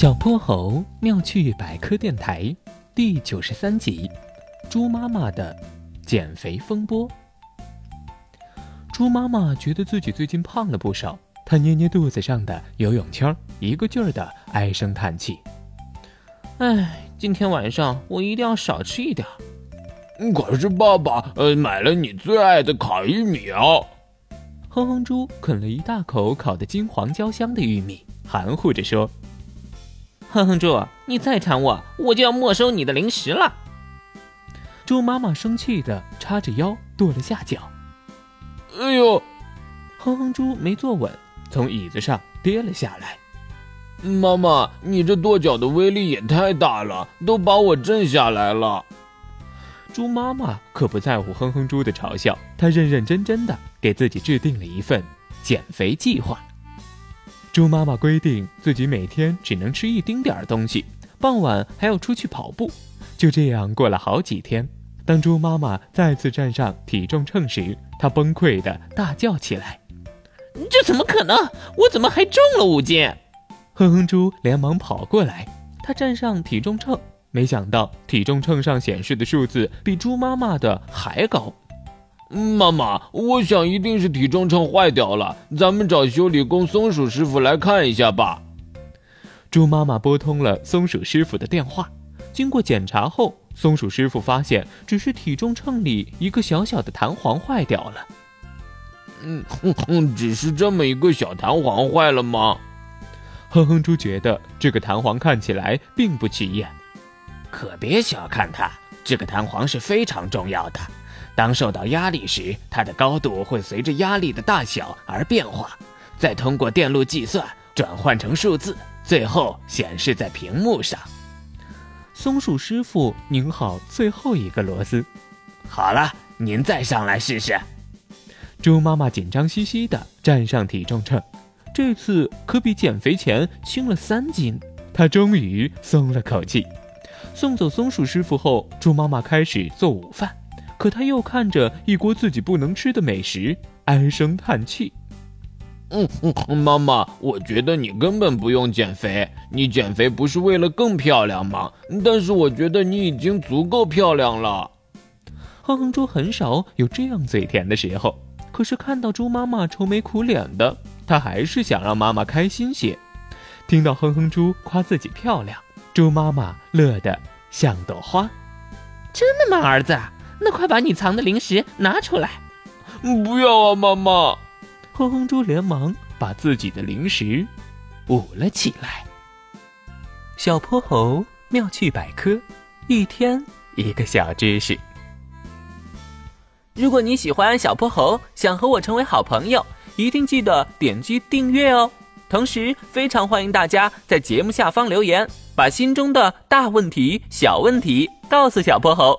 小泼猴妙趣百科电台第九十三集：猪妈妈的减肥风波。猪妈妈觉得自己最近胖了不少，她捏捏肚子上的游泳圈，一个劲儿的唉声叹气：“哎，今天晚上我一定要少吃一点。”可是爸爸呃买了你最爱的烤玉米啊！哼哼猪啃了一大口烤的金黄焦香的玉米，含糊着说。哼哼猪，你再缠我，我就要没收你的零食了。猪妈妈生气的叉着腰跺了下脚。哎呦！哼哼猪没坐稳，从椅子上跌了下来。妈妈，你这跺脚的威力也太大了，都把我震下来了。猪妈妈可不在乎哼哼猪的嘲笑，她认认真真的给自己制定了一份减肥计划。猪妈妈规定自己每天只能吃一丁点儿东西，傍晚还要出去跑步。就这样过了好几天。当猪妈妈再次站上体重秤时，她崩溃的大叫起来：“这怎么可能？我怎么还重了五斤？”哼哼猪连忙跑过来，他站上体重秤，没想到体重秤上显示的数字比猪妈妈的还高。妈妈，我想一定是体重秤坏掉了，咱们找修理工松鼠师傅来看一下吧。猪妈妈拨通了松鼠师傅的电话，经过检查后，松鼠师傅发现只是体重秤里一个小小的弹簧坏掉了。嗯哼哼，只是这么一个小弹簧坏了吗？哼哼猪觉得这个弹簧看起来并不起眼，可别小看它，这个弹簧是非常重要的。当受到压力时，它的高度会随着压力的大小而变化，再通过电路计算转换成数字，最后显示在屏幕上。松鼠师傅拧好最后一个螺丝，好了，您再上来试试。猪妈妈紧张兮兮地站上体重秤，这次可比减肥前轻了三斤，她终于松了口气。送走松鼠师傅后，猪妈妈开始做午饭。可他又看着一锅自己不能吃的美食，唉声叹气。嗯，妈妈，我觉得你根本不用减肥。你减肥不是为了更漂亮吗？但是我觉得你已经足够漂亮了。哼哼猪很少有这样嘴甜的时候，可是看到猪妈妈愁眉苦脸的，他还是想让妈妈开心些。听到哼哼猪夸自己漂亮，猪妈妈乐得像朵花。真的吗，儿子？那快把你藏的零食拿出来！不要啊，妈妈！哼哼猪连忙把自己的零食捂了起来。小泼猴妙趣百科，一天一个小知识。如果你喜欢小泼猴，想和我成为好朋友，一定记得点击订阅哦。同时，非常欢迎大家在节目下方留言，把心中的大问题、小问题告诉小泼猴。